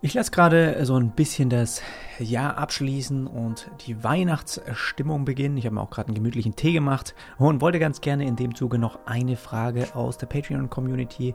Ich lasse gerade so ein bisschen das Jahr abschließen und die Weihnachtsstimmung beginnen. Ich habe mir auch gerade einen gemütlichen Tee gemacht und wollte ganz gerne in dem Zuge noch eine Frage aus der Patreon-Community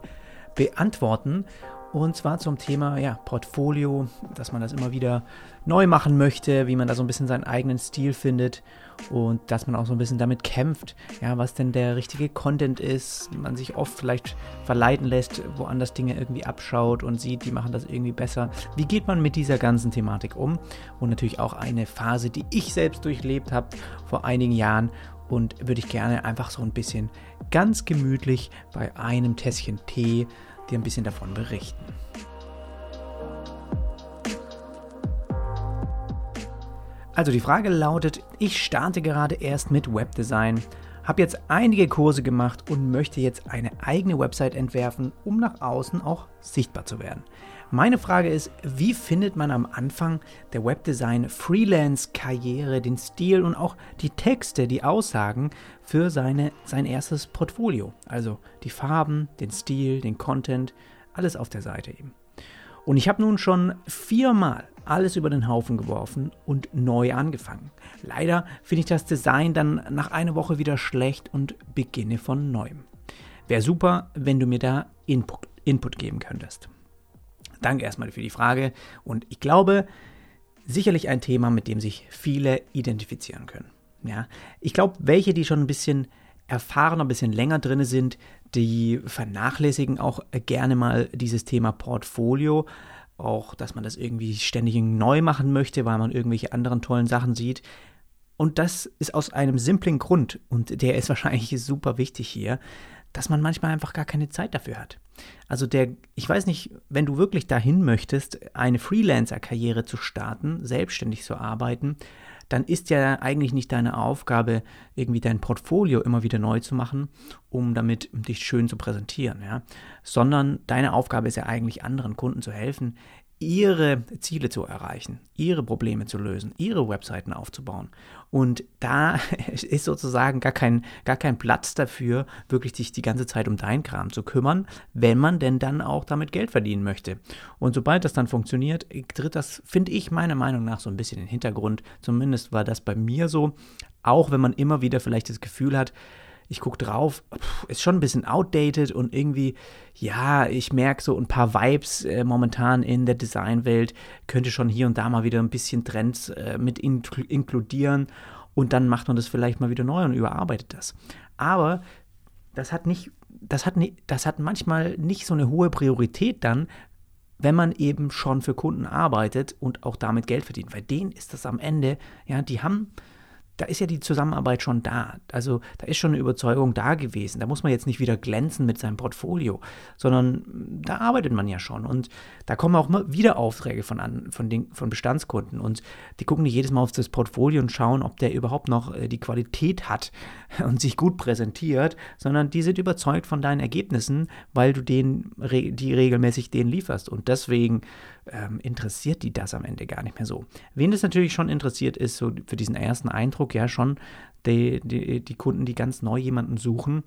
beantworten. Und zwar zum Thema ja, Portfolio, dass man das immer wieder neu machen möchte, wie man da so ein bisschen seinen eigenen Stil findet und dass man auch so ein bisschen damit kämpft, ja, was denn der richtige Content ist. Man sich oft vielleicht verleiten lässt, woanders Dinge irgendwie abschaut und sieht, die machen das irgendwie besser. Wie geht man mit dieser ganzen Thematik um? Und natürlich auch eine Phase, die ich selbst durchlebt habe vor einigen Jahren und würde ich gerne einfach so ein bisschen ganz gemütlich bei einem Tässchen Tee dir ein bisschen davon berichten. Also die Frage lautet, ich starte gerade erst mit Webdesign, habe jetzt einige Kurse gemacht und möchte jetzt eine eigene Website entwerfen, um nach außen auch sichtbar zu werden. Meine Frage ist, wie findet man am Anfang der Webdesign Freelance-Karriere den Stil und auch die Texte, die Aussagen für seine, sein erstes Portfolio? Also die Farben, den Stil, den Content, alles auf der Seite eben. Und ich habe nun schon viermal alles über den Haufen geworfen und neu angefangen. Leider finde ich das Design dann nach einer Woche wieder schlecht und beginne von neuem. Wäre super, wenn du mir da Input, Input geben könntest. Danke erstmal für die Frage und ich glaube, sicherlich ein Thema, mit dem sich viele identifizieren können. Ja, ich glaube, welche, die schon ein bisschen erfahrener, ein bisschen länger drin sind, die vernachlässigen auch gerne mal dieses Thema Portfolio. Auch, dass man das irgendwie ständig neu machen möchte, weil man irgendwelche anderen tollen Sachen sieht. Und das ist aus einem simplen Grund, und der ist wahrscheinlich super wichtig hier, dass man manchmal einfach gar keine Zeit dafür hat. Also der, ich weiß nicht, wenn du wirklich dahin möchtest, eine Freelancer-Karriere zu starten, selbstständig zu arbeiten, dann ist ja eigentlich nicht deine Aufgabe, irgendwie dein Portfolio immer wieder neu zu machen, um damit dich schön zu präsentieren, ja? sondern deine Aufgabe ist ja eigentlich anderen Kunden zu helfen, ihre Ziele zu erreichen, ihre Probleme zu lösen, ihre Webseiten aufzubauen. Und da ist sozusagen gar kein, gar kein Platz dafür, wirklich sich die ganze Zeit um dein Kram zu kümmern, wenn man denn dann auch damit Geld verdienen möchte. Und sobald das dann funktioniert, tritt das, finde ich, meiner Meinung nach so ein bisschen in den Hintergrund. Zumindest war das bei mir so. Auch wenn man immer wieder vielleicht das Gefühl hat, ich gucke drauf, ist schon ein bisschen outdated und irgendwie, ja, ich merke so ein paar Vibes äh, momentan in der Designwelt, könnte schon hier und da mal wieder ein bisschen Trends äh, mit in inkludieren und dann macht man das vielleicht mal wieder neu und überarbeitet das. Aber das hat nicht, das hat, nie, das hat manchmal nicht so eine hohe Priorität dann, wenn man eben schon für Kunden arbeitet und auch damit Geld verdient. Weil denen ist das am Ende, ja, die haben da ist ja die Zusammenarbeit schon da. Also da ist schon eine Überzeugung da gewesen. Da muss man jetzt nicht wieder glänzen mit seinem Portfolio, sondern da arbeitet man ja schon. Und da kommen auch immer wieder Aufträge von, an, von, den, von Bestandskunden. Und die gucken nicht jedes Mal auf das Portfolio und schauen, ob der überhaupt noch äh, die Qualität hat und sich gut präsentiert, sondern die sind überzeugt von deinen Ergebnissen, weil du denen, die regelmäßig denen lieferst. Und deswegen ähm, interessiert die das am Ende gar nicht mehr so. Wen das natürlich schon interessiert, ist so für diesen ersten Eindruck ja schon die, die, die Kunden, die ganz neu jemanden suchen.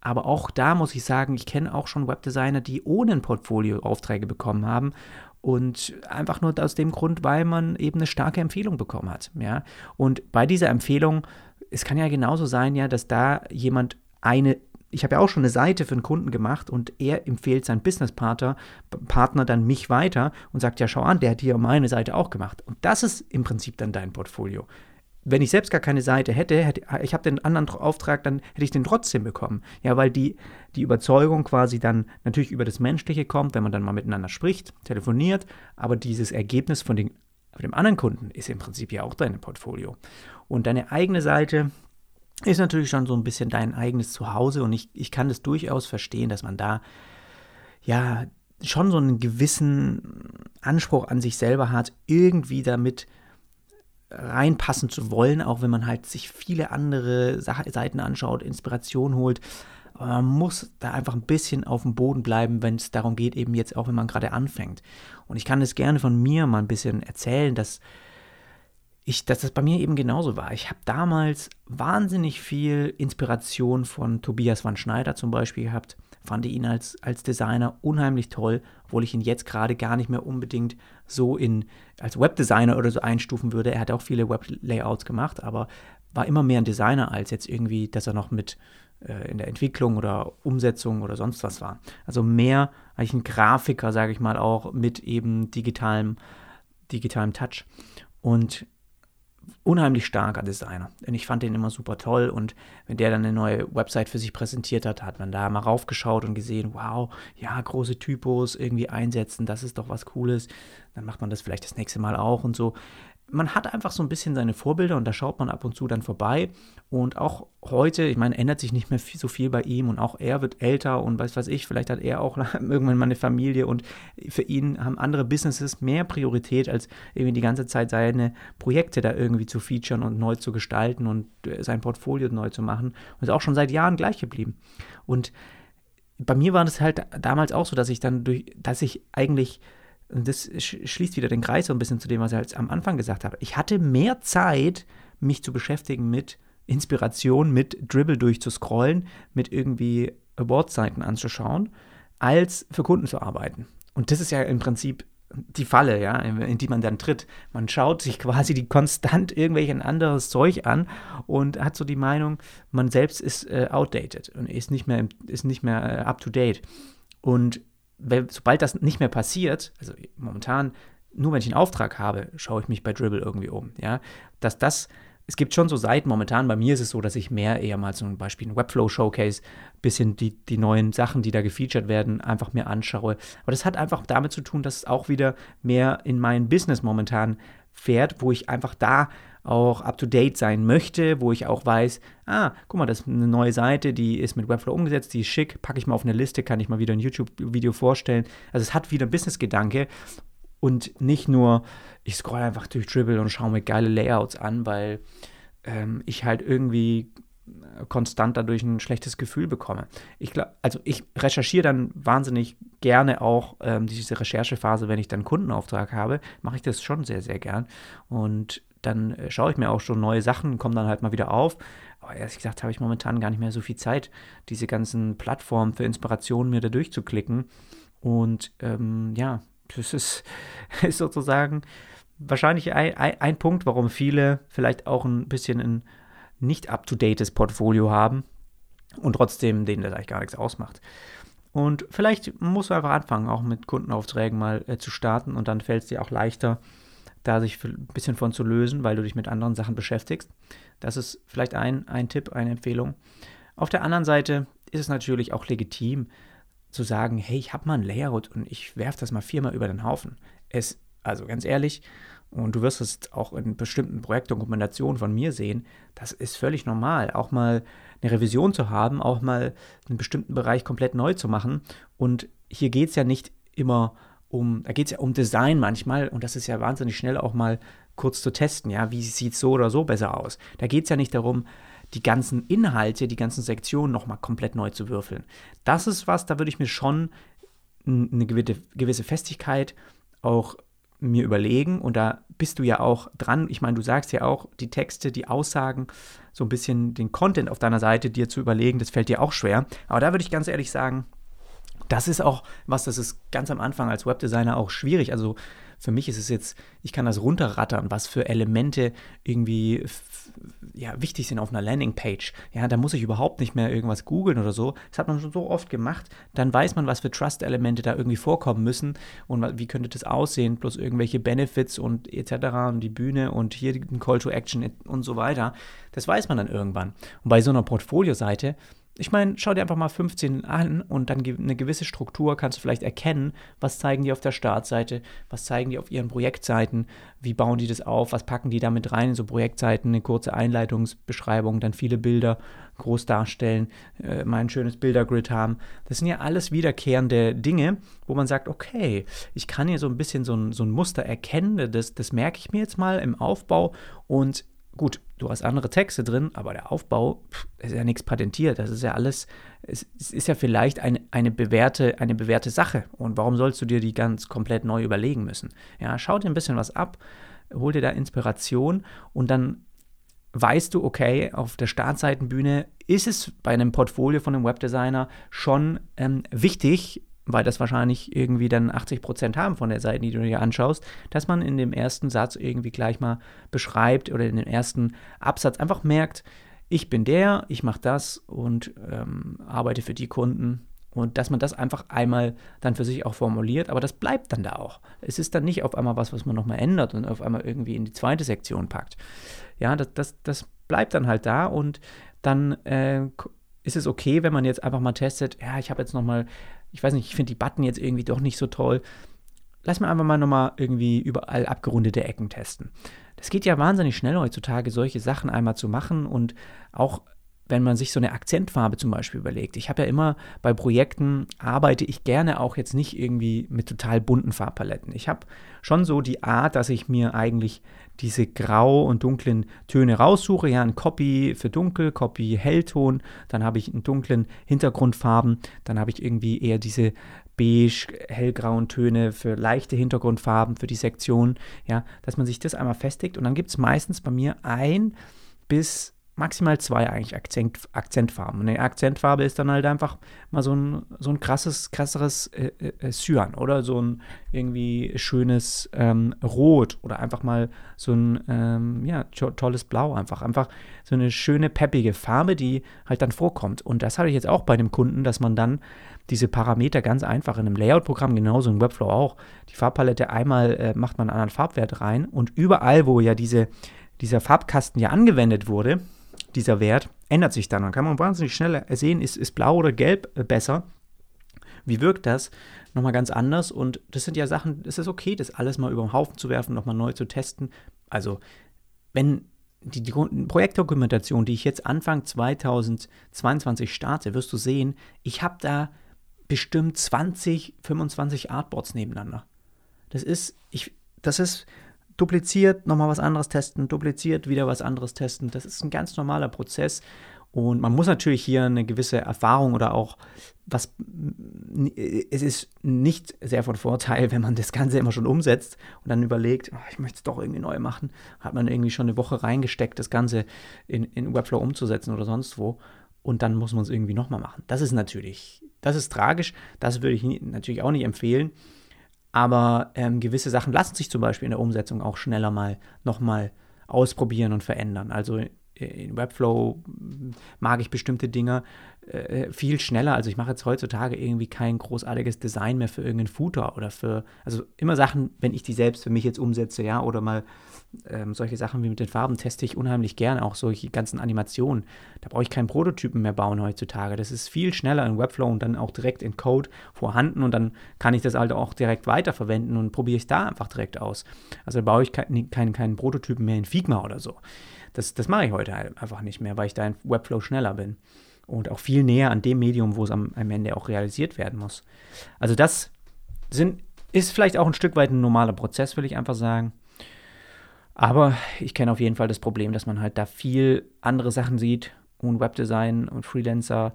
Aber auch da muss ich sagen, ich kenne auch schon Webdesigner, die ohne ein Portfolio Aufträge bekommen haben und einfach nur aus dem Grund, weil man eben eine starke Empfehlung bekommen hat. Ja? Und bei dieser Empfehlung, es kann ja genauso sein, ja, dass da jemand eine ich habe ja auch schon eine Seite für einen Kunden gemacht und er empfiehlt seinen Businesspartner Partner dann mich weiter und sagt, ja, schau an, der hat hier meine Seite auch gemacht. Und das ist im Prinzip dann dein Portfolio. Wenn ich selbst gar keine Seite hätte, hätte ich habe den anderen Auftrag, dann hätte ich den trotzdem bekommen. Ja, weil die, die Überzeugung quasi dann natürlich über das Menschliche kommt, wenn man dann mal miteinander spricht, telefoniert, aber dieses Ergebnis von, den, von dem anderen Kunden ist im Prinzip ja auch dein Portfolio. Und deine eigene Seite, ist natürlich schon so ein bisschen dein eigenes Zuhause und ich, ich kann das durchaus verstehen, dass man da ja schon so einen gewissen Anspruch an sich selber hat, irgendwie damit reinpassen zu wollen, auch wenn man halt sich viele andere Seiten anschaut, Inspiration holt. Aber man muss da einfach ein bisschen auf dem Boden bleiben, wenn es darum geht, eben jetzt auch, wenn man gerade anfängt. Und ich kann es gerne von mir mal ein bisschen erzählen, dass ich, dass das bei mir eben genauso war. Ich habe damals wahnsinnig viel Inspiration von Tobias van Schneider zum Beispiel gehabt. Fand ihn als, als Designer unheimlich toll, obwohl ich ihn jetzt gerade gar nicht mehr unbedingt so in, als Webdesigner oder so einstufen würde. Er hat auch viele Weblayouts gemacht, aber war immer mehr ein Designer als jetzt irgendwie, dass er noch mit äh, in der Entwicklung oder Umsetzung oder sonst was war. Also mehr eigentlich ein Grafiker, sage ich mal, auch mit eben digitalem, digitalem Touch. Und unheimlich starker Designer. Und ich fand den immer super toll. Und wenn der dann eine neue Website für sich präsentiert hat, hat man da mal raufgeschaut und gesehen, wow, ja, große Typos irgendwie einsetzen, das ist doch was Cooles. Dann macht man das vielleicht das nächste Mal auch und so man hat einfach so ein bisschen seine Vorbilder und da schaut man ab und zu dann vorbei. Und auch heute, ich meine, ändert sich nicht mehr so viel bei ihm und auch er wird älter und weiß was ich, vielleicht hat er auch irgendwann mal eine Familie und für ihn haben andere Businesses mehr Priorität, als irgendwie die ganze Zeit seine Projekte da irgendwie zu featuren und neu zu gestalten und äh, sein Portfolio neu zu machen. Und ist auch schon seit Jahren gleich geblieben. Und bei mir war das halt damals auch so, dass ich dann durch, dass ich eigentlich und das schließt wieder den Kreis so ein bisschen zu dem, was ich jetzt am Anfang gesagt habe. Ich hatte mehr Zeit, mich zu beschäftigen mit Inspiration, mit Dribble durchzuscrollen, mit irgendwie Award-Seiten anzuschauen, als für Kunden zu arbeiten. Und das ist ja im Prinzip die Falle, ja, in die man dann tritt. Man schaut sich quasi die konstant irgendwelchen anderes Zeug an und hat so die Meinung, man selbst ist äh, outdated und ist nicht mehr, ist nicht mehr äh, up to date. Und sobald das nicht mehr passiert, also momentan, nur wenn ich einen Auftrag habe, schaue ich mich bei Dribble irgendwie um. Ja, dass das, es gibt schon so Seiten, momentan bei mir ist es so, dass ich mehr eher mal zum Beispiel ein Webflow-Showcase, bisschen die, die neuen Sachen, die da gefeatured werden, einfach mir anschaue. Aber das hat einfach damit zu tun, dass es auch wieder mehr in mein Business momentan fährt, wo ich einfach da auch up-to-date sein möchte, wo ich auch weiß, ah, guck mal, das ist eine neue Seite, die ist mit Webflow umgesetzt, die ist schick, packe ich mal auf eine Liste, kann ich mal wieder ein YouTube-Video vorstellen. Also es hat wieder Business-Gedanke und nicht nur, ich scroll einfach durch Dribble und schaue mir geile Layouts an, weil ähm, ich halt irgendwie konstant dadurch ein schlechtes Gefühl bekomme. Ich glaube, also ich recherchiere dann wahnsinnig gerne auch ähm, diese Recherchephase, wenn ich dann Kundenauftrag habe, mache ich das schon sehr, sehr gern. Und dann äh, schaue ich mir auch schon neue Sachen, komme dann halt mal wieder auf. Aber ehrlich gesagt habe ich momentan gar nicht mehr so viel Zeit, diese ganzen Plattformen für Inspiration mir da durchzuklicken. Und ähm, ja, das ist, ist sozusagen wahrscheinlich ein, ein, ein, Punkt, warum viele vielleicht auch ein bisschen ein nicht up-to-dates Portfolio haben und trotzdem denen das eigentlich gar nichts ausmacht. Und vielleicht musst du einfach anfangen, auch mit Kundenaufträgen mal äh, zu starten und dann fällt es dir auch leichter, da sich ein bisschen von zu lösen, weil du dich mit anderen Sachen beschäftigst. Das ist vielleicht ein, ein Tipp, eine Empfehlung. Auf der anderen Seite ist es natürlich auch legitim zu sagen, hey, ich habe mal ein Layout und ich werfe das mal viermal über den Haufen. Es, also ganz ehrlich, und du wirst es auch in bestimmten Projektdokumentationen von mir sehen, das ist völlig normal, auch mal eine Revision zu haben, auch mal einen bestimmten Bereich komplett neu zu machen. Und hier geht es ja nicht immer um, da geht es ja um Design manchmal und das ist ja wahnsinnig schnell auch mal kurz zu testen, ja, wie sieht es so oder so besser aus. Da geht es ja nicht darum, die ganzen Inhalte, die ganzen Sektionen nochmal komplett neu zu würfeln. Das ist was, da würde ich mir schon eine gewisse Festigkeit auch mir überlegen und da bist du ja auch dran. Ich meine, du sagst ja auch, die Texte, die Aussagen, so ein bisschen den Content auf deiner Seite dir zu überlegen, das fällt dir auch schwer. Aber da würde ich ganz ehrlich sagen, das ist auch was, das ist ganz am Anfang als Webdesigner auch schwierig. Also für mich ist es jetzt, ich kann das runterrattern, was für Elemente irgendwie ja, wichtig sind auf einer Landingpage. Ja, da muss ich überhaupt nicht mehr irgendwas googeln oder so. Das hat man schon so oft gemacht. Dann weiß man, was für Trust-Elemente da irgendwie vorkommen müssen und wie könnte das aussehen, plus irgendwelche Benefits und etc. und die Bühne und hier ein Call to Action und so weiter. Das weiß man dann irgendwann. Und bei so einer Portfolio-Seite ich meine, schau dir einfach mal 15 an und dann eine gewisse Struktur kannst du vielleicht erkennen, was zeigen die auf der Startseite, was zeigen die auf ihren Projektseiten, wie bauen die das auf, was packen die damit rein? In so Projektseiten, eine kurze Einleitungsbeschreibung, dann viele Bilder groß darstellen, äh, mal ein schönes Bildergrid haben. Das sind ja alles wiederkehrende Dinge, wo man sagt, okay, ich kann hier so ein bisschen so ein, so ein Muster erkennen, das, das merke ich mir jetzt mal im Aufbau und gut, du hast andere Texte drin, aber der Aufbau pff, ist ja nichts patentiert. Das ist ja alles, es, es, ist ja vielleicht eine, eine, bewährte, eine bewährte Sache. Und warum sollst du dir die ganz komplett neu überlegen müssen? Ja, schau dir ein bisschen was ab, hol dir da Inspiration und dann weißt du, okay, auf der Startseitenbühne ist es bei einem Portfolio von einem Webdesigner schon ähm, wichtig, weil das wahrscheinlich irgendwie dann 80 Prozent haben von der Seite, die du dir anschaust, dass man in dem ersten Satz irgendwie gleich mal beschreibt oder in dem ersten Absatz einfach merkt, ich bin der, ich mache das und ähm, arbeite für die Kunden. Und dass man das einfach einmal dann für sich auch formuliert, aber das bleibt dann da auch. Es ist dann nicht auf einmal was, was man nochmal ändert und auf einmal irgendwie in die zweite Sektion packt. Ja, das, das, das bleibt dann halt da und dann äh, ist es okay, wenn man jetzt einfach mal testet, ja, ich habe jetzt nochmal ich weiß nicht, ich finde die Button jetzt irgendwie doch nicht so toll. Lass mal einfach mal nochmal irgendwie überall abgerundete Ecken testen. Das geht ja wahnsinnig schnell heutzutage, solche Sachen einmal zu machen und auch wenn man sich so eine Akzentfarbe zum Beispiel überlegt. Ich habe ja immer bei Projekten arbeite ich gerne auch jetzt nicht irgendwie mit total bunten Farbpaletten. Ich habe schon so die Art, dass ich mir eigentlich diese grau und dunklen Töne raussuche. Ja, ein Copy für dunkel, Copy Hellton, dann habe ich einen dunklen Hintergrundfarben, dann habe ich irgendwie eher diese beige, hellgrauen Töne für leichte Hintergrundfarben für die Sektion. Ja, dass man sich das einmal festigt und dann gibt es meistens bei mir ein bis maximal zwei eigentlich Akzent, Akzentfarben. Und eine Akzentfarbe ist dann halt einfach mal so ein, so ein krasses, krasseres äh, äh, Cyan oder so ein irgendwie schönes ähm, Rot oder einfach mal so ein ähm, ja, tolles Blau einfach. Einfach so eine schöne, peppige Farbe, die halt dann vorkommt. Und das hatte ich jetzt auch bei dem Kunden, dass man dann diese Parameter ganz einfach in einem Layout-Programm, genauso im Webflow auch, die Farbpalette einmal äh, macht man einen anderen Farbwert rein und überall, wo ja diese, dieser Farbkasten ja angewendet wurde, dieser Wert ändert sich dann. Dann kann man wahnsinnig schnell sehen, ist, ist blau oder gelb äh, besser. Wie wirkt das? Nochmal ganz anders. Und das sind ja Sachen, es ist okay, das alles mal über den Haufen zu werfen, nochmal neu zu testen. Also, wenn die, die Projektdokumentation, die ich jetzt Anfang 2022 starte, wirst du sehen, ich habe da bestimmt 20, 25 Artboards nebeneinander. Das ist, ich, das ist dupliziert, nochmal was anderes testen, dupliziert, wieder was anderes testen. Das ist ein ganz normaler Prozess. Und man muss natürlich hier eine gewisse Erfahrung oder auch was, es ist nicht sehr von Vorteil, wenn man das Ganze immer schon umsetzt und dann überlegt, oh, ich möchte es doch irgendwie neu machen, hat man irgendwie schon eine Woche reingesteckt, das Ganze in, in Webflow umzusetzen oder sonst wo und dann muss man es irgendwie nochmal machen. Das ist natürlich, das ist tragisch, das würde ich natürlich auch nicht empfehlen. Aber ähm, gewisse Sachen lassen sich zum Beispiel in der Umsetzung auch schneller mal nochmal ausprobieren und verändern. Also in Webflow mag ich bestimmte Dinge äh, viel schneller. Also ich mache jetzt heutzutage irgendwie kein großartiges Design mehr für irgendeinen Footer oder für, also immer Sachen, wenn ich die selbst für mich jetzt umsetze, ja, oder mal ähm, solche Sachen wie mit den Farben teste ich unheimlich gerne, auch solche ganzen Animationen. Da brauche ich keinen Prototypen mehr bauen heutzutage. Das ist viel schneller in Webflow und dann auch direkt in Code vorhanden und dann kann ich das halt auch direkt weiterverwenden und probiere ich da einfach direkt aus. Also da baue ich keinen kein, kein Prototypen mehr in Figma oder so. Das, das mache ich heute halt einfach nicht mehr, weil ich da in Webflow schneller bin und auch viel näher an dem Medium, wo es am, am Ende auch realisiert werden muss. Also das sind, ist vielleicht auch ein Stück weit ein normaler Prozess, will ich einfach sagen. Aber ich kenne auf jeden Fall das Problem, dass man halt da viel andere Sachen sieht und Webdesign und Freelancer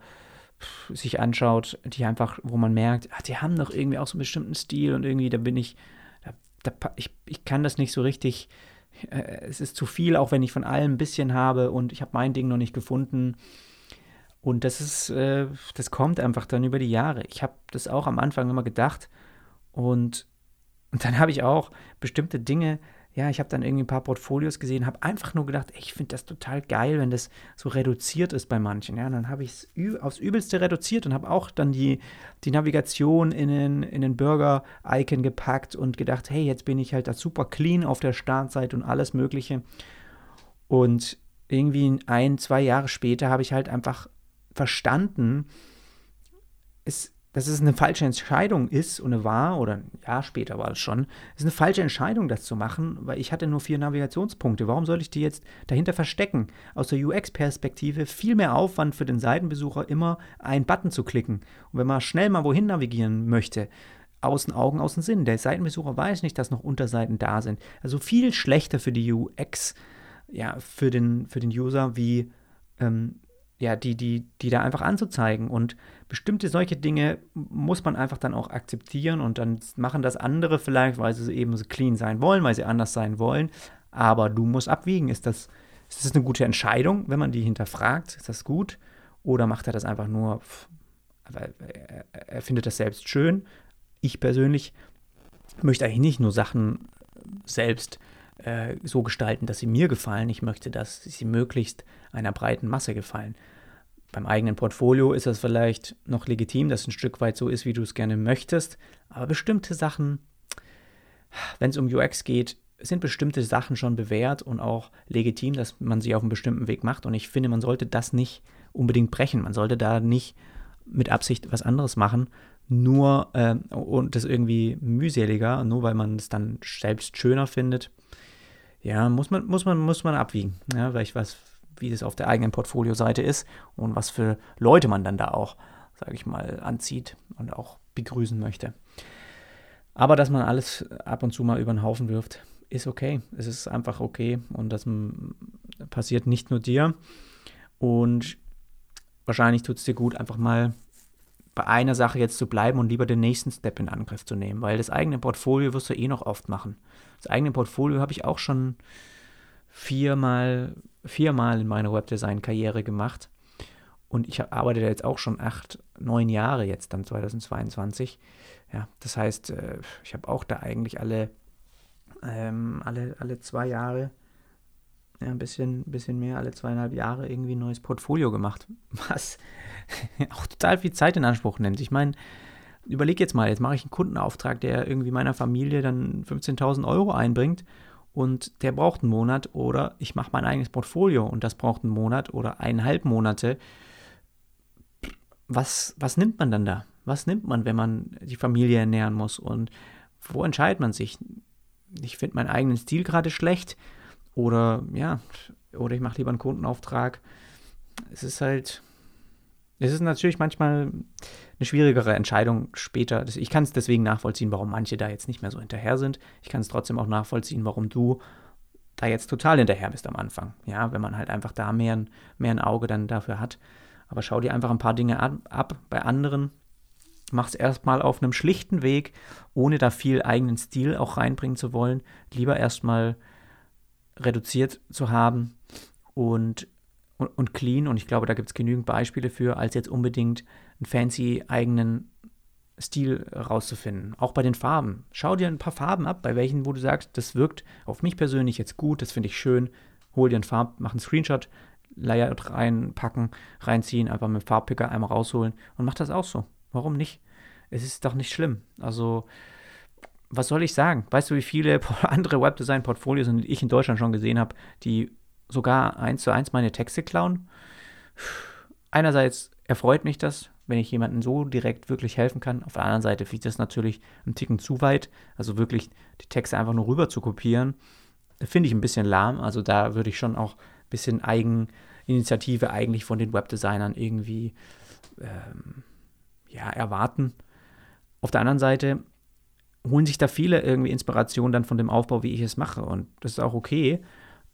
sich anschaut, die einfach, wo man merkt, ach, die haben doch irgendwie auch so einen bestimmten Stil und irgendwie, da bin ich, da, da, ich, ich kann das nicht so richtig, es ist zu viel, auch wenn ich von allem ein bisschen habe und ich habe mein Ding noch nicht gefunden. Und das ist, äh, das kommt einfach dann über die Jahre. Ich habe das auch am Anfang immer gedacht und, und dann habe ich auch bestimmte Dinge ja, ich habe dann irgendwie ein paar Portfolios gesehen, habe einfach nur gedacht, ey, ich finde das total geil, wenn das so reduziert ist bei manchen. Ja, und dann habe ich es aufs Übelste reduziert und habe auch dann die, die Navigation in den, in den Burger-Icon gepackt und gedacht, hey, jetzt bin ich halt da super clean auf der Startseite und alles Mögliche. Und irgendwie ein, zwei Jahre später habe ich halt einfach verstanden, es dass es eine falsche Entscheidung ist und war, oder ein Jahr später war es schon, ist eine falsche Entscheidung, das zu machen, weil ich hatte nur vier Navigationspunkte. Warum soll ich die jetzt dahinter verstecken? Aus der UX-Perspektive viel mehr Aufwand für den Seitenbesucher, immer einen Button zu klicken. Und wenn man schnell mal wohin navigieren möchte, außen Augen, außen Sinn. Der Seitenbesucher weiß nicht, dass noch Unterseiten da sind. Also viel schlechter für die UX, ja, für den, für den User, wie ähm, ja, die, die, die da einfach anzuzeigen. Und bestimmte solche Dinge muss man einfach dann auch akzeptieren und dann machen das andere vielleicht, weil sie eben so clean sein wollen, weil sie anders sein wollen. Aber du musst abwiegen, ist das, ist das eine gute Entscheidung, wenn man die hinterfragt? Ist das gut? Oder macht er das einfach nur, weil er, findet das selbst schön? Ich persönlich möchte eigentlich nicht nur Sachen selbst äh, so gestalten, dass sie mir gefallen. Ich möchte, dass sie möglichst einer breiten Masse gefallen. Beim eigenen Portfolio ist das vielleicht noch legitim, dass es ein Stück weit so ist, wie du es gerne möchtest. Aber bestimmte Sachen, wenn es um UX geht, sind bestimmte Sachen schon bewährt und auch legitim, dass man sie auf einem bestimmten Weg macht. Und ich finde, man sollte das nicht unbedingt brechen. Man sollte da nicht mit Absicht was anderes machen, nur äh, und das irgendwie mühseliger, nur weil man es dann selbst schöner findet. Ja, muss man, muss man, muss man abwiegen. Ja, weil ich weiß, wie das auf der eigenen Portfolio-Seite ist und was für Leute man dann da auch, sage ich mal, anzieht und auch begrüßen möchte. Aber dass man alles ab und zu mal über den Haufen wirft, ist okay. Es ist einfach okay und das passiert nicht nur dir. Und wahrscheinlich tut es dir gut, einfach mal bei einer Sache jetzt zu bleiben und lieber den nächsten Step in Angriff zu nehmen, weil das eigene Portfolio wirst du eh noch oft machen. Das eigene Portfolio habe ich auch schon viermal, viermal in meiner Webdesign-Karriere gemacht. Und ich arbeite da jetzt auch schon acht, neun Jahre jetzt dann 2022. Ja, das heißt, äh, ich habe auch da eigentlich alle, ähm, alle, alle zwei Jahre ja, ein bisschen, bisschen mehr, alle zweieinhalb Jahre irgendwie ein neues Portfolio gemacht, was auch total viel Zeit in Anspruch nimmt. Ich meine, überleg jetzt mal, jetzt mache ich einen Kundenauftrag, der irgendwie meiner Familie dann 15.000 Euro einbringt und der braucht einen Monat oder ich mache mein eigenes Portfolio und das braucht einen Monat oder eineinhalb Monate. Was, was nimmt man dann da? Was nimmt man, wenn man die Familie ernähren muss und wo entscheidet man sich? Ich finde meinen eigenen Stil gerade schlecht oder ja, oder ich mache lieber einen Kundenauftrag. Es ist halt, es ist natürlich manchmal eine schwierigere Entscheidung später. Ich kann es deswegen nachvollziehen, warum manche da jetzt nicht mehr so hinterher sind. Ich kann es trotzdem auch nachvollziehen, warum du da jetzt total hinterher bist am Anfang. Ja, wenn man halt einfach da mehr ein, mehr ein Auge dann dafür hat. Aber schau dir einfach ein paar Dinge ab, ab bei anderen. Mach es erstmal auf einem schlichten Weg, ohne da viel eigenen Stil auch reinbringen zu wollen. Lieber erstmal reduziert zu haben und, und, und clean. Und ich glaube, da gibt es genügend Beispiele für, als jetzt unbedingt einen fancy eigenen Stil rauszufinden. Auch bei den Farben. Schau dir ein paar Farben ab, bei welchen, wo du sagst, das wirkt auf mich persönlich jetzt gut, das finde ich schön. Hol dir einen Farb, mach einen Screenshot, Layout reinpacken, reinziehen, einfach mit dem Farbpicker einmal rausholen und mach das auch so. Warum nicht? Es ist doch nicht schlimm. Also was soll ich sagen? Weißt du, wie viele andere Webdesign-Portfolios ich in Deutschland schon gesehen habe, die sogar eins zu eins meine Texte klauen? Einerseits erfreut mich das, wenn ich jemandem so direkt wirklich helfen kann. Auf der anderen Seite finde ich das natürlich ein Ticken zu weit. Also wirklich die Texte einfach nur rüber zu kopieren, finde ich ein bisschen lahm. Also da würde ich schon auch ein bisschen Eigeninitiative eigentlich von den Webdesignern irgendwie ähm, ja, erwarten. Auf der anderen Seite holen sich da viele irgendwie Inspiration dann von dem Aufbau, wie ich es mache. Und das ist auch okay.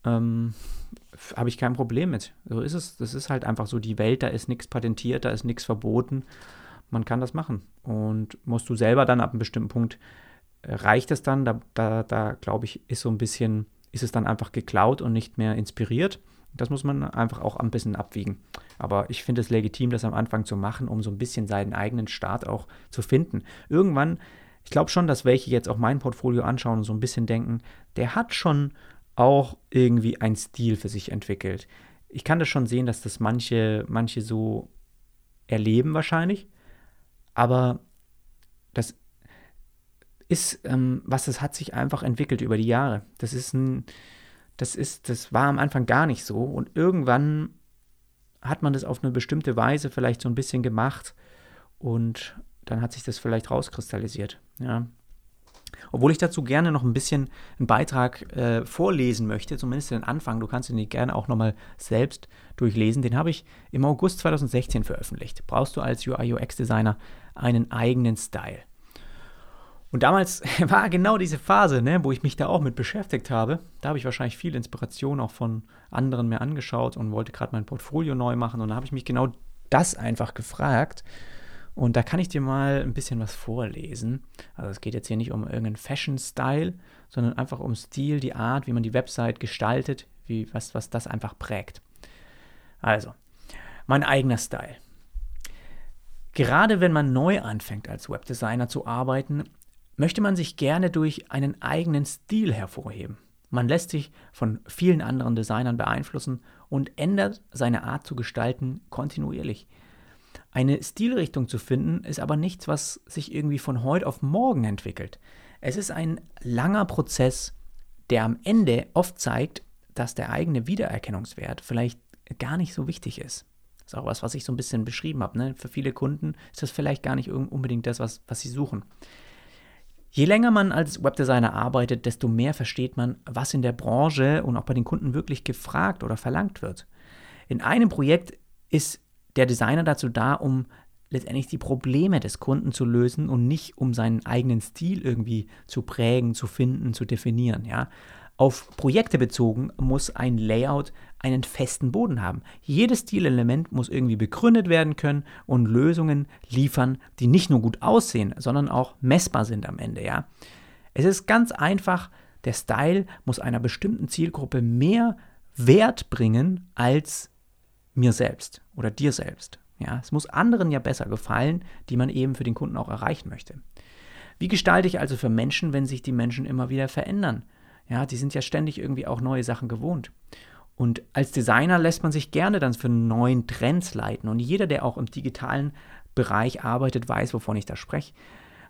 Ähm, Habe ich kein Problem mit. So ist es. Das ist halt einfach so die Welt, da ist nichts patentiert, da ist nichts verboten. Man kann das machen. Und musst du selber dann ab einem bestimmten Punkt, äh, reicht es dann, da, da, da glaube ich, ist so ein bisschen, ist es dann einfach geklaut und nicht mehr inspiriert. Das muss man einfach auch ein bisschen abwiegen. Aber ich finde es legitim, das am Anfang zu machen, um so ein bisschen seinen eigenen Start auch zu finden. Irgendwann ich glaube schon, dass welche jetzt auch mein Portfolio anschauen und so ein bisschen denken, der hat schon auch irgendwie einen Stil für sich entwickelt. Ich kann das schon sehen, dass das manche, manche so erleben wahrscheinlich, aber das ist, ähm, was das hat sich einfach entwickelt über die Jahre. Das ist ein, das ist, das war am Anfang gar nicht so und irgendwann hat man das auf eine bestimmte Weise vielleicht so ein bisschen gemacht und dann hat sich das vielleicht rauskristallisiert. Ja. Obwohl ich dazu gerne noch ein bisschen einen Beitrag äh, vorlesen möchte, zumindest den Anfang. Du kannst ihn gerne auch nochmal selbst durchlesen. Den habe ich im August 2016 veröffentlicht. Brauchst du als UI UX Designer einen eigenen Style? Und damals war genau diese Phase, ne, wo ich mich da auch mit beschäftigt habe. Da habe ich wahrscheinlich viel Inspiration auch von anderen mir angeschaut und wollte gerade mein Portfolio neu machen. Und da habe ich mich genau das einfach gefragt. Und da kann ich dir mal ein bisschen was vorlesen. Also es geht jetzt hier nicht um irgendeinen Fashion-Style, sondern einfach um Stil, die Art, wie man die Website gestaltet, wie, was, was das einfach prägt. Also, mein eigener Style. Gerade wenn man neu anfängt als Webdesigner zu arbeiten, möchte man sich gerne durch einen eigenen Stil hervorheben. Man lässt sich von vielen anderen Designern beeinflussen und ändert seine Art zu gestalten kontinuierlich. Eine Stilrichtung zu finden ist aber nichts, was sich irgendwie von heute auf morgen entwickelt. Es ist ein langer Prozess, der am Ende oft zeigt, dass der eigene Wiedererkennungswert vielleicht gar nicht so wichtig ist. Das ist auch was, was ich so ein bisschen beschrieben habe. Ne? Für viele Kunden ist das vielleicht gar nicht unbedingt das, was, was sie suchen. Je länger man als Webdesigner arbeitet, desto mehr versteht man, was in der Branche und auch bei den Kunden wirklich gefragt oder verlangt wird. In einem Projekt ist der Designer dazu da, um letztendlich die Probleme des Kunden zu lösen und nicht um seinen eigenen Stil irgendwie zu prägen, zu finden, zu definieren. Ja? Auf Projekte bezogen muss ein Layout einen festen Boden haben. Jedes Stilelement muss irgendwie begründet werden können und Lösungen liefern, die nicht nur gut aussehen, sondern auch messbar sind am Ende, ja. Es ist ganz einfach, der Style muss einer bestimmten Zielgruppe mehr Wert bringen als mir selbst oder dir selbst. Ja, es muss anderen ja besser gefallen, die man eben für den Kunden auch erreichen möchte. Wie gestalte ich also für Menschen, wenn sich die Menschen immer wieder verändern? Ja, die sind ja ständig irgendwie auch neue Sachen gewohnt. Und als Designer lässt man sich gerne dann für neuen Trends leiten. Und jeder, der auch im digitalen Bereich arbeitet, weiß, wovon ich da spreche.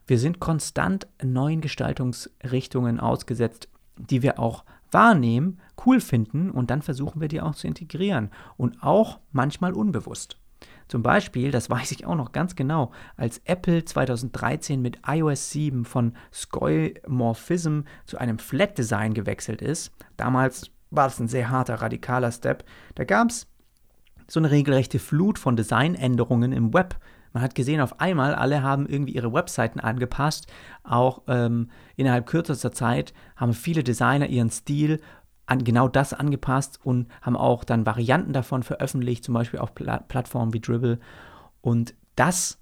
Wir sind konstant neuen Gestaltungsrichtungen ausgesetzt, die wir auch wahrnehmen, cool finden und dann versuchen wir die auch zu integrieren. Und auch manchmal unbewusst. Zum Beispiel, das weiß ich auch noch ganz genau, als Apple 2013 mit iOS 7 von Skeuomorphism zu einem Flat Design gewechselt ist, damals war das ein sehr harter, radikaler Step, da gab es so eine regelrechte Flut von Designänderungen im Web. Man hat gesehen, auf einmal, alle haben irgendwie ihre Webseiten angepasst. Auch ähm, innerhalb kürzester Zeit haben viele Designer ihren Stil an genau das angepasst und haben auch dann Varianten davon veröffentlicht, zum Beispiel auf Pla Plattformen wie Dribble. Und das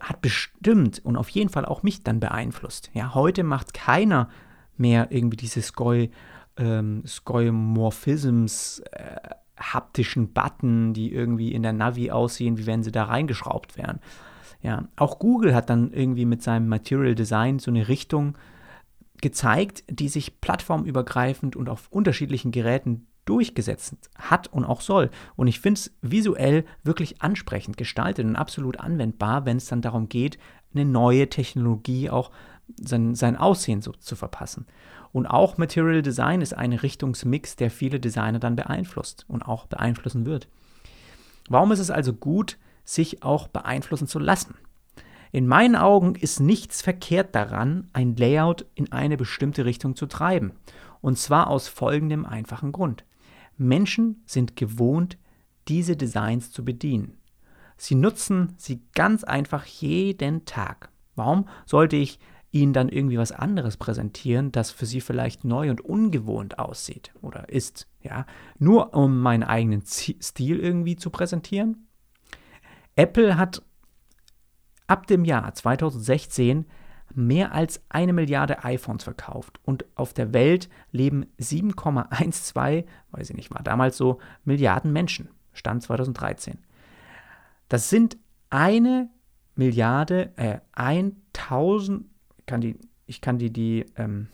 hat bestimmt und auf jeden Fall auch mich dann beeinflusst. Ja, heute macht keiner mehr irgendwie diese Skoi, ähm, Skoimorphisms, äh, haptischen Button, die irgendwie in der Navi aussehen, wie wenn sie da reingeschraubt wären. Ja, auch Google hat dann irgendwie mit seinem Material Design so eine Richtung gezeigt, die sich plattformübergreifend und auf unterschiedlichen Geräten durchgesetzt hat und auch soll. Und ich finde es visuell wirklich ansprechend gestaltet und absolut anwendbar, wenn es dann darum geht, eine neue Technologie auch sein, sein Aussehen so zu verpassen. Und auch Material Design ist ein Richtungsmix, der viele Designer dann beeinflusst und auch beeinflussen wird. Warum ist es also gut, sich auch beeinflussen zu lassen? In meinen Augen ist nichts verkehrt daran, ein Layout in eine bestimmte Richtung zu treiben. Und zwar aus folgendem einfachen Grund. Menschen sind gewohnt, diese Designs zu bedienen. Sie nutzen sie ganz einfach jeden Tag. Warum sollte ich ihnen dann irgendwie was anderes präsentieren, das für sie vielleicht neu und ungewohnt aussieht oder ist, ja, nur um meinen eigenen Stil irgendwie zu präsentieren? Apple hat ab dem Jahr 2016 mehr als eine Milliarde iPhones verkauft und auf der Welt leben 7,12, weiß ich nicht, war damals so, Milliarden Menschen, Stand 2013. Das sind eine Milliarde, äh, 1000, kann die, ich kann die, die, ähm,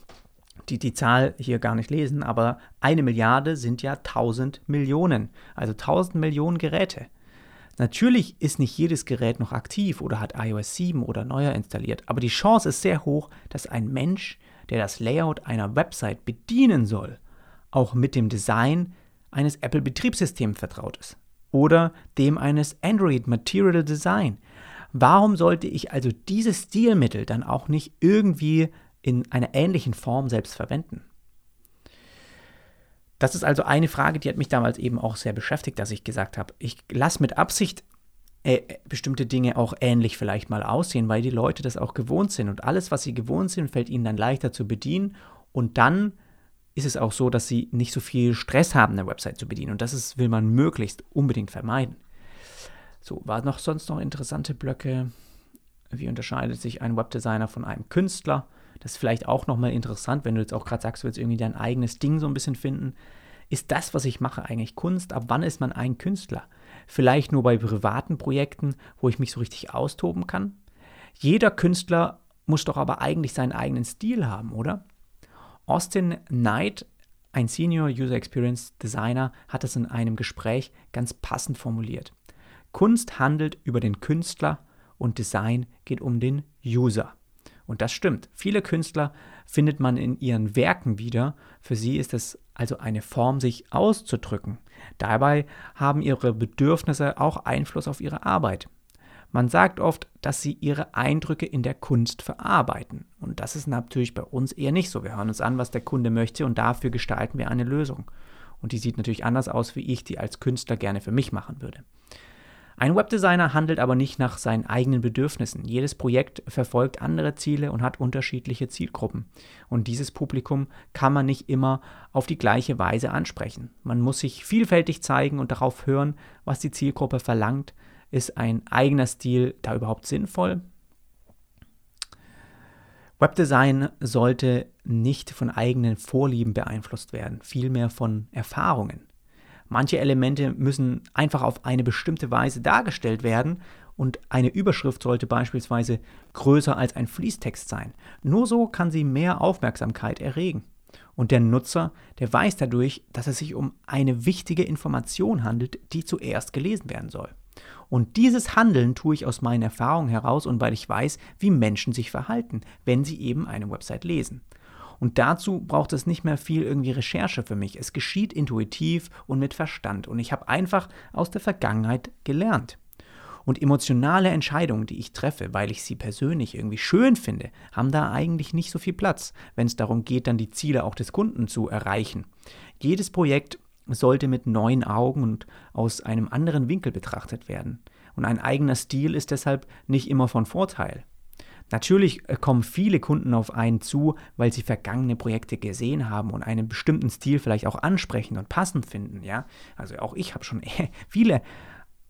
die, die Zahl hier gar nicht lesen, aber eine Milliarde sind ja 1000 Millionen, also 1000 Millionen Geräte. Natürlich ist nicht jedes Gerät noch aktiv oder hat iOS 7 oder neuer installiert, aber die Chance ist sehr hoch, dass ein Mensch, der das Layout einer Website bedienen soll, auch mit dem Design eines Apple-Betriebssystems vertraut ist oder dem eines Android Material Design. Warum sollte ich also dieses Stilmittel dann auch nicht irgendwie in einer ähnlichen Form selbst verwenden? Das ist also eine Frage, die hat mich damals eben auch sehr beschäftigt, dass ich gesagt habe, ich lasse mit Absicht äh, bestimmte Dinge auch ähnlich vielleicht mal aussehen, weil die Leute das auch gewohnt sind. Und alles, was sie gewohnt sind, fällt ihnen dann leichter zu bedienen. Und dann ist es auch so, dass sie nicht so viel Stress haben, eine Website zu bedienen. Und das ist, will man möglichst unbedingt vermeiden. So, war noch sonst noch interessante Blöcke? Wie unterscheidet sich ein Webdesigner von einem Künstler? Das ist vielleicht auch nochmal interessant, wenn du jetzt auch gerade sagst, du willst irgendwie dein eigenes Ding so ein bisschen finden. Ist das, was ich mache, eigentlich Kunst? Ab wann ist man ein Künstler? Vielleicht nur bei privaten Projekten, wo ich mich so richtig austoben kann? Jeder Künstler muss doch aber eigentlich seinen eigenen Stil haben, oder? Austin Knight, ein Senior User Experience Designer, hat es in einem Gespräch ganz passend formuliert. Kunst handelt über den Künstler und Design geht um den User. Und das stimmt. Viele Künstler findet man in ihren Werken wieder. Für sie ist es also eine Form, sich auszudrücken. Dabei haben ihre Bedürfnisse auch Einfluss auf ihre Arbeit. Man sagt oft, dass sie ihre Eindrücke in der Kunst verarbeiten. Und das ist natürlich bei uns eher nicht so. Wir hören uns an, was der Kunde möchte und dafür gestalten wir eine Lösung. Und die sieht natürlich anders aus, wie ich die als Künstler gerne für mich machen würde. Ein Webdesigner handelt aber nicht nach seinen eigenen Bedürfnissen. Jedes Projekt verfolgt andere Ziele und hat unterschiedliche Zielgruppen. Und dieses Publikum kann man nicht immer auf die gleiche Weise ansprechen. Man muss sich vielfältig zeigen und darauf hören, was die Zielgruppe verlangt ist ein eigener Stil da überhaupt sinnvoll? Webdesign sollte nicht von eigenen Vorlieben beeinflusst werden, vielmehr von Erfahrungen. Manche Elemente müssen einfach auf eine bestimmte Weise dargestellt werden und eine Überschrift sollte beispielsweise größer als ein Fließtext sein. Nur so kann sie mehr Aufmerksamkeit erregen. Und der Nutzer, der weiß dadurch, dass es sich um eine wichtige Information handelt, die zuerst gelesen werden soll. Und dieses Handeln tue ich aus meinen Erfahrungen heraus und weil ich weiß, wie Menschen sich verhalten, wenn sie eben eine Website lesen. Und dazu braucht es nicht mehr viel irgendwie Recherche für mich. Es geschieht intuitiv und mit Verstand. Und ich habe einfach aus der Vergangenheit gelernt. Und emotionale Entscheidungen, die ich treffe, weil ich sie persönlich irgendwie schön finde, haben da eigentlich nicht so viel Platz, wenn es darum geht, dann die Ziele auch des Kunden zu erreichen. Jedes Projekt sollte mit neuen Augen und aus einem anderen Winkel betrachtet werden. Und ein eigener Stil ist deshalb nicht immer von Vorteil. Natürlich äh, kommen viele Kunden auf einen zu, weil sie vergangene Projekte gesehen haben und einen bestimmten Stil vielleicht auch ansprechen und passend finden, ja? Also auch ich habe schon viele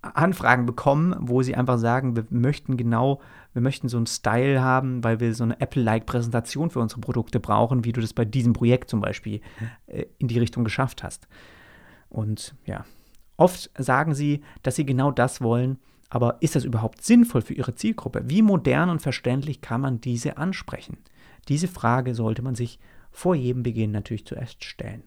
Anfragen bekommen, wo sie einfach sagen, wir möchten genau, wir möchten so einen Style haben, weil wir so eine Apple-like Präsentation für unsere Produkte brauchen, wie du das bei diesem Projekt zum Beispiel äh, in die Richtung geschafft hast. Und ja, oft sagen sie, dass sie genau das wollen, aber ist das überhaupt sinnvoll für ihre Zielgruppe? Wie modern und verständlich kann man diese ansprechen? Diese Frage sollte man sich vor jedem Beginn natürlich zuerst stellen.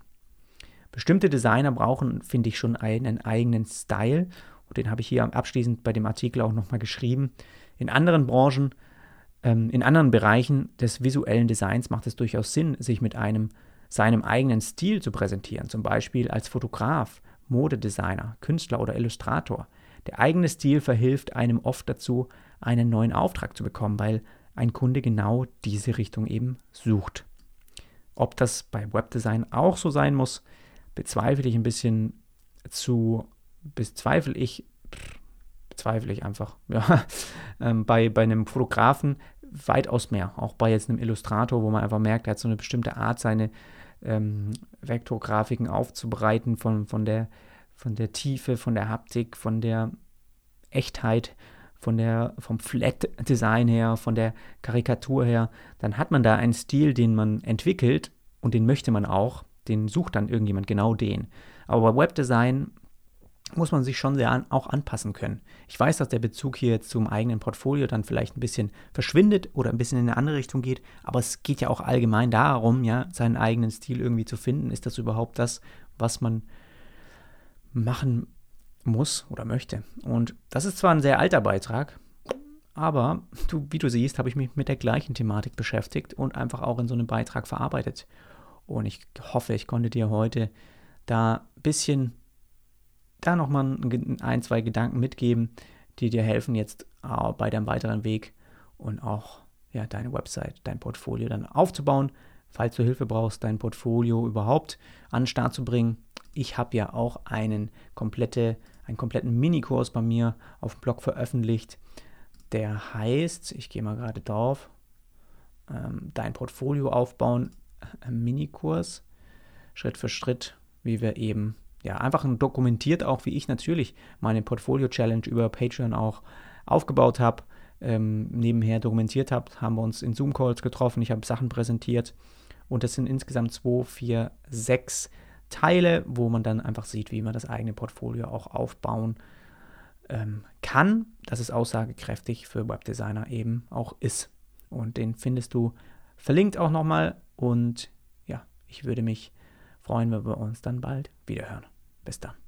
Bestimmte Designer brauchen, finde ich, schon einen eigenen Style. Und den habe ich hier abschließend bei dem Artikel auch nochmal geschrieben. In anderen Branchen, ähm, in anderen Bereichen des visuellen Designs macht es durchaus Sinn, sich mit einem seinem eigenen Stil zu präsentieren, zum Beispiel als Fotograf, Modedesigner, Künstler oder Illustrator. Der eigene Stil verhilft einem oft dazu, einen neuen Auftrag zu bekommen, weil ein Kunde genau diese Richtung eben sucht. Ob das bei Webdesign auch so sein muss, bezweifle ich ein bisschen zu, bezweifle ich, bezweifle ich einfach. Ja, ähm, bei, bei einem Fotografen weitaus mehr. Auch bei jetzt einem Illustrator, wo man einfach merkt, er hat so eine bestimmte Art, seine ähm, Vektorgrafiken aufzubereiten von, von, der, von der Tiefe, von der Haptik, von der Echtheit, von der, vom Flat-Design her, von der Karikatur her, dann hat man da einen Stil, den man entwickelt und den möchte man auch, den sucht dann irgendjemand genau den. Aber bei Webdesign muss man sich schon sehr an, auch anpassen können. Ich weiß, dass der Bezug hier jetzt zum eigenen Portfolio dann vielleicht ein bisschen verschwindet oder ein bisschen in eine andere Richtung geht, aber es geht ja auch allgemein darum, ja, seinen eigenen Stil irgendwie zu finden. Ist das überhaupt das, was man machen muss oder möchte? Und das ist zwar ein sehr alter Beitrag, aber du, wie du siehst, habe ich mich mit der gleichen Thematik beschäftigt und einfach auch in so einem Beitrag verarbeitet. Und ich hoffe, ich konnte dir heute da ein bisschen da nochmal ein, zwei Gedanken mitgeben, die dir helfen jetzt bei deinem weiteren Weg und auch ja, deine Website, dein Portfolio dann aufzubauen, falls du Hilfe brauchst, dein Portfolio überhaupt an den Start zu bringen. Ich habe ja auch einen komplette, einen kompletten Minikurs bei mir auf dem Blog veröffentlicht. Der heißt, ich gehe mal gerade drauf, ähm, dein Portfolio aufbauen, äh, Minikurs, Schritt für Schritt, wie wir eben, ja, einfach dokumentiert auch, wie ich natürlich meine Portfolio-Challenge über Patreon auch aufgebaut habe, ähm, nebenher dokumentiert habe, haben wir uns in Zoom-Calls getroffen, ich habe Sachen präsentiert und das sind insgesamt zwei, vier, sechs Teile, wo man dann einfach sieht, wie man das eigene Portfolio auch aufbauen ähm, kann, dass es aussagekräftig für Webdesigner eben auch ist. Und den findest du verlinkt auch nochmal. Und ja, ich würde mich freuen, wenn wir uns dann bald wiederhören. Bis dann.